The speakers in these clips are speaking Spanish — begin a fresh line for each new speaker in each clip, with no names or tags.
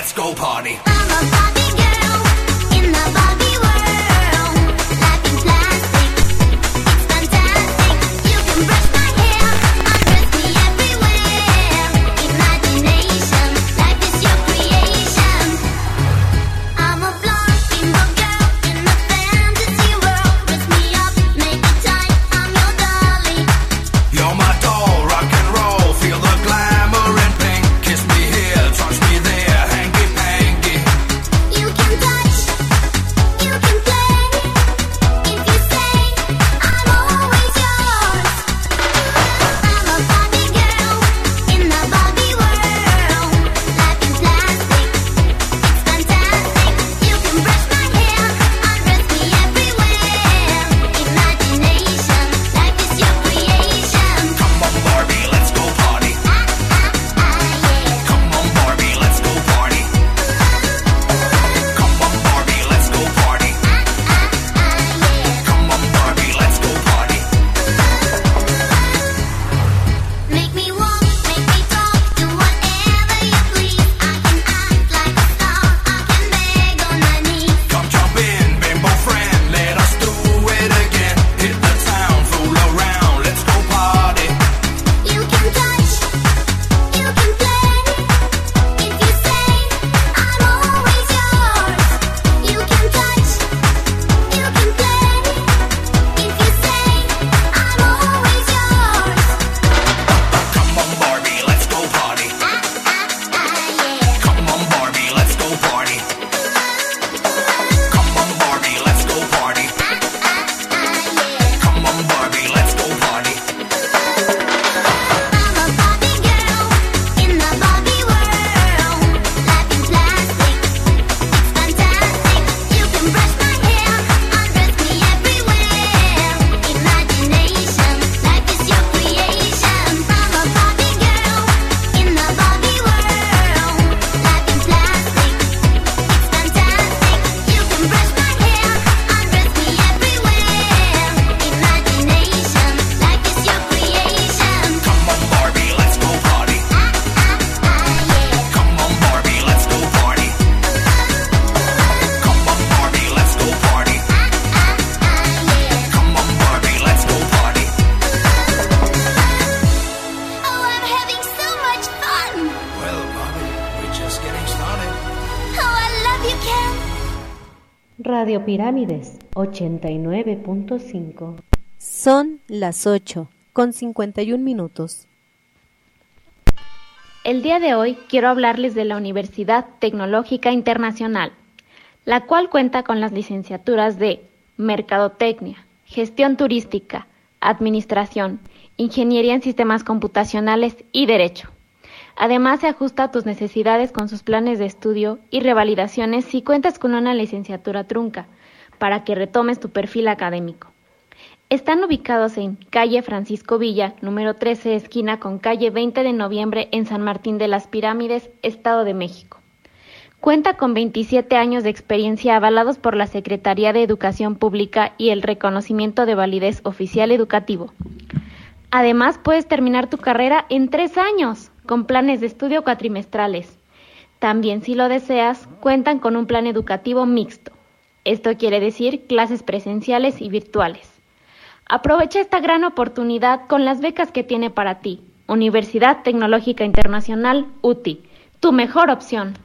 Let's go party.
Radio Pirámides 89.5
Son las 8 con 51 minutos.
El día de hoy quiero hablarles de la Universidad Tecnológica Internacional, la cual cuenta con las licenciaturas de Mercadotecnia, Gestión Turística, Administración, Ingeniería en Sistemas Computacionales y Derecho. Además, se ajusta a tus necesidades con sus planes de estudio y revalidaciones si cuentas con una licenciatura trunca, para que retomes tu perfil académico. Están ubicados en calle Francisco Villa, número 13, esquina con calle 20 de noviembre en San Martín de las Pirámides, Estado de México. Cuenta con 27 años de experiencia avalados por la Secretaría de Educación Pública y el reconocimiento de validez oficial educativo. Además, puedes terminar tu carrera en tres años, con planes de estudio cuatrimestrales. También, si lo deseas, cuentan con un plan educativo mixto. Esto quiere decir clases presenciales y virtuales. Aprovecha esta gran oportunidad con las becas que tiene para ti. Universidad Tecnológica Internacional, UTI, tu mejor opción.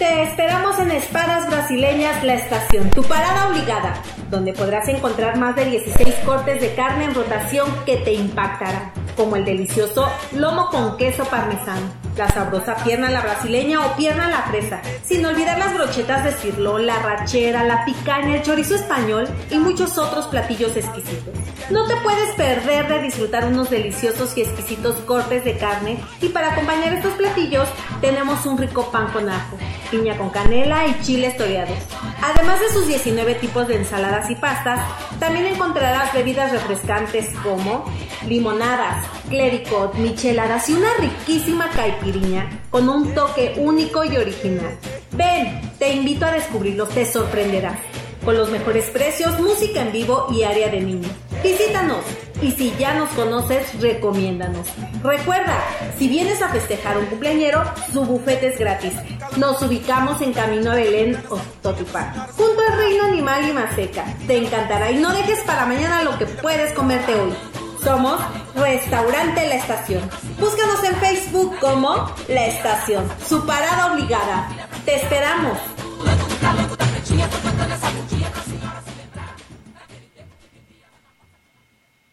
Te esperamos en Espadas Brasileñas La Estación, tu parada obligada, donde podrás encontrar más de 16 cortes de carne en rotación que te impactarán, como el delicioso lomo con queso parmesano, la sabrosa pierna la brasileña o pierna la fresa, sin olvidar las brochetas de cirlón, la rachera, la picaña, el chorizo español y muchos otros platillos exquisitos. No te puedes perder de disfrutar unos deliciosos y exquisitos cortes de carne y para acompañar estos platillos tenemos un rico pan con ajo, piña con canela y chiles toreados. Además de sus 19 tipos de ensaladas y pastas, también encontrarás bebidas refrescantes como limonadas, clericot, micheladas y una riquísima caipiriña con un toque único y original. Ven, te invito a descubrirlos, te sorprenderás. Con los mejores precios, música en vivo y área de niño. Visítanos y si ya nos conoces, recomiéndanos. Recuerda, si vienes a festejar un cumpleañero, su bufete es gratis. Nos ubicamos en Camino a Belén o Totipán, junto al Reino Animal y Maseca. Te encantará y no dejes para mañana lo que puedes comerte hoy. Somos Restaurante La Estación. Búscanos en Facebook como La Estación, su parada obligada. Te esperamos.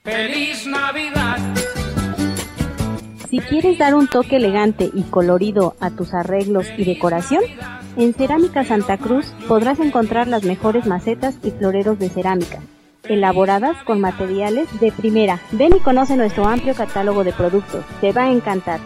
Feliz Navidad.
Si quieres dar un toque elegante y colorido a tus arreglos y decoración, en Cerámica Santa Cruz podrás encontrar las mejores macetas y floreros de cerámica, elaboradas con materiales de primera. Ven y conoce nuestro amplio catálogo de productos, te va a encantar.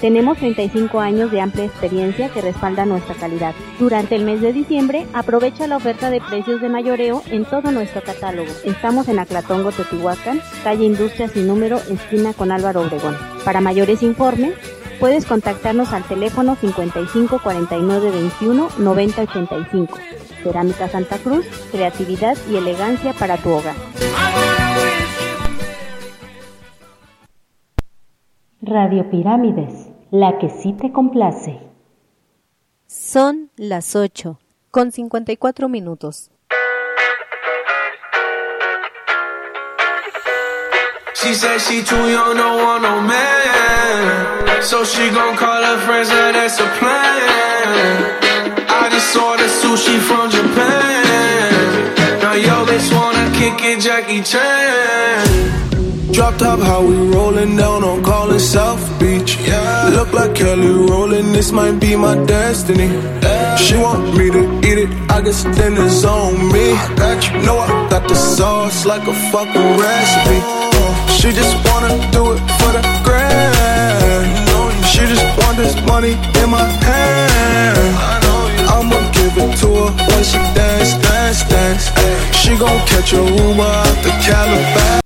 Tenemos 35 años de amplia experiencia que respalda nuestra calidad. Durante el mes de diciembre, aprovecha la oferta de precios de mayoreo en todo nuestro catálogo. Estamos en Aclatongo, Teotihuacán, calle Industria sin número, esquina con Álvaro Obregón. Para mayores informes, puedes contactarnos al teléfono 55 49 21 90 85. Cerámica Santa Cruz, creatividad y elegancia para tu hogar.
Radio Pirámides, la que sí te complace.
Son las 8, con 54 minutos.
She said she too young, don't want no man. So she gon' call her friends, now that's a plan. I just ordered sushi from Japan. Now yo bitch wanna kick it, Jackie Chan. Drop top, how we rollin' down on callin' South Beach. Yeah. Look like Kelly rollin', this might be my destiny. She want me to eat it, I guess then it's on me. got you Know I got the sauce like a fucking recipe. Oh. She just wanna do it for the grand. She just want this money in my hand. I'ma give it to her when she dance, dance, dance. She gon' catch a Uber out the Calabash.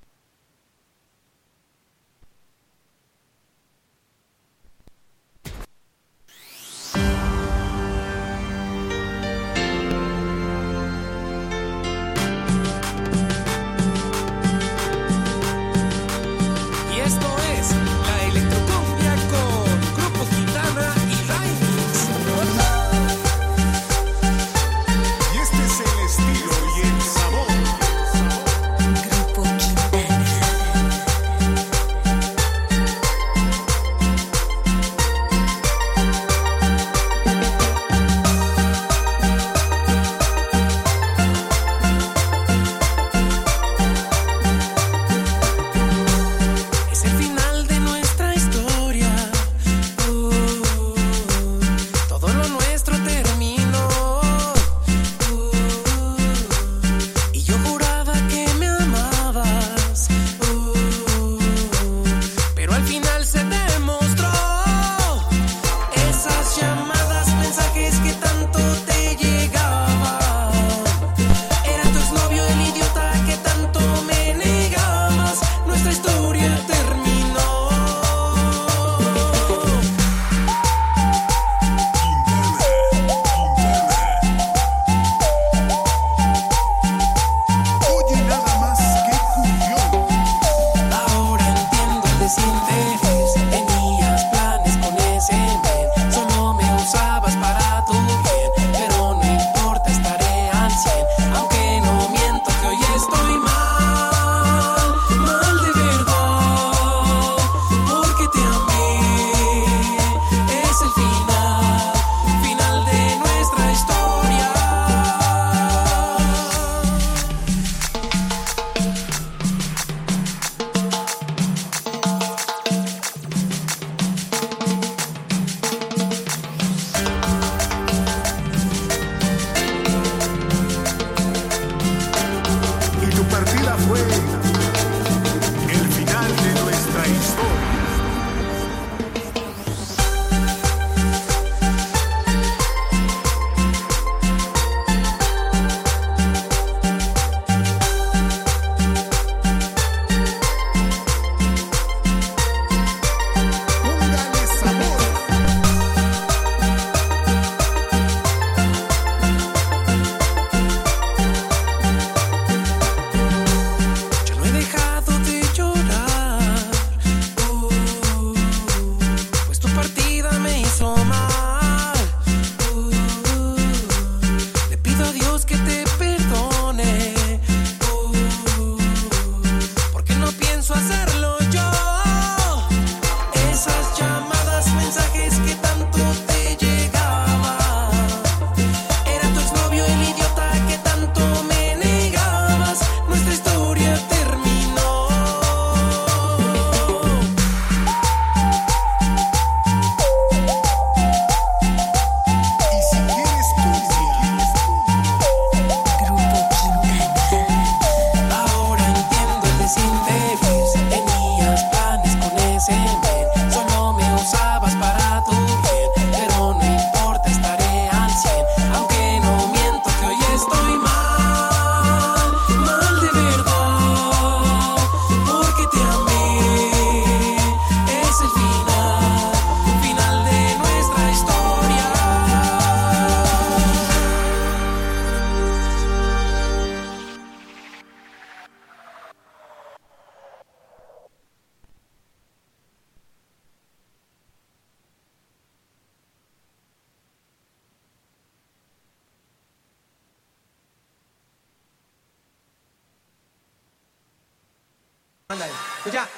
Siempre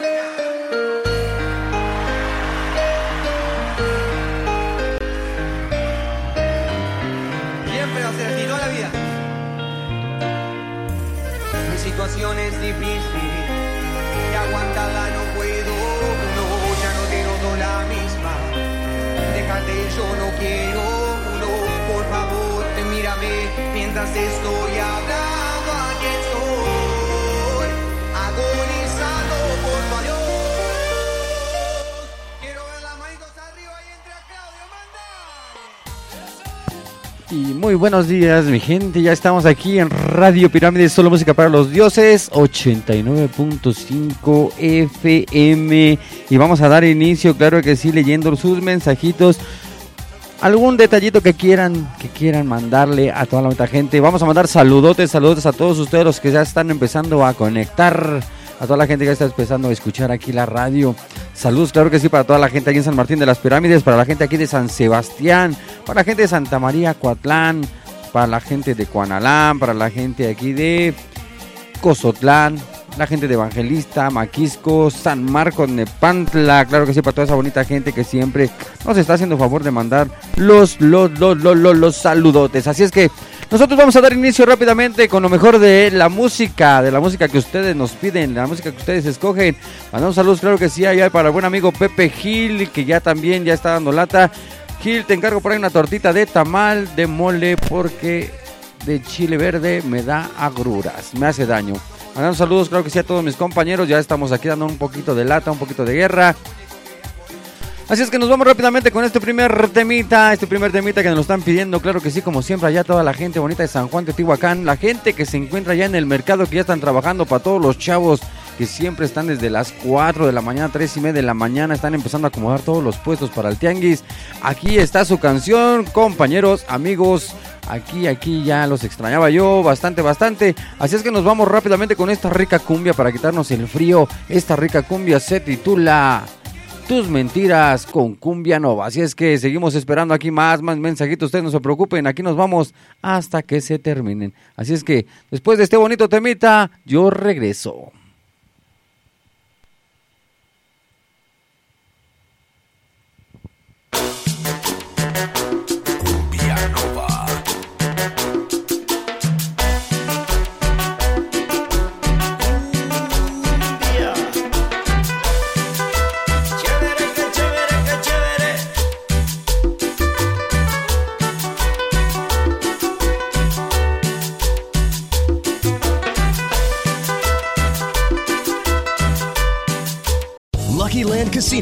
va a ser así, toda la vida. Mi situación es difícil y aguantarla no puedo. No, ya no te noto la misma. Déjate, yo no quiero. No, por favor, mírame mientras estoy hablando. Y
muy buenos días, mi gente. Ya estamos aquí en Radio Pirámide, solo música para los dioses, 89.5 FM. Y vamos a dar inicio, claro que sí, leyendo sus mensajitos. Algún detallito que quieran, que quieran mandarle a toda la gente. Vamos a mandar saludotes, saludotes a todos ustedes los que ya están empezando a conectar. A toda la gente que está empezando a escuchar aquí la radio. Saludos, claro que sí, para toda la gente aquí en San Martín de las Pirámides, para la gente aquí de San Sebastián, para la gente de Santa María, Coatlán, para la gente de Cuanalán, para la gente aquí de Cozotlán, la gente de Evangelista, Maquisco, San Marcos, Nepantla, claro que sí, para toda esa bonita gente que siempre nos está haciendo favor de mandar los, los, los, los, los, los saludotes. Así es que nosotros vamos a dar inicio rápidamente con lo mejor de la música, de la música que ustedes nos piden, de la música que ustedes escogen. Mandamos saludos, claro que sí, allá para el buen amigo Pepe Gil, que ya también ya está dando lata. Gil, te encargo por ahí una tortita de tamal, de mole, porque de chile verde me da agruras, me hace daño. Mandamos saludos, claro que sí, a todos mis compañeros. Ya estamos aquí dando un poquito de lata, un poquito de guerra. Así es que nos vamos rápidamente con este primer temita, este primer temita que nos lo están pidiendo, claro que sí, como siempre, allá toda la gente bonita de San Juan de Tihuacán, la gente que se encuentra ya en el mercado, que ya están trabajando para todos los chavos que siempre están desde las 4 de la mañana, 3 y media de la mañana, están empezando a acomodar todos los puestos para el tianguis. Aquí está su canción, compañeros, amigos, Aquí, aquí ya los extrañaba yo bastante, bastante. Así es que nos vamos rápidamente con esta rica cumbia para quitarnos el frío. Esta rica cumbia se titula Tus mentiras con cumbia nova. Así es que seguimos esperando aquí más, más mensajitos. Ustedes no se preocupen, aquí nos vamos hasta que se terminen. Así es que después de este bonito temita, yo regreso.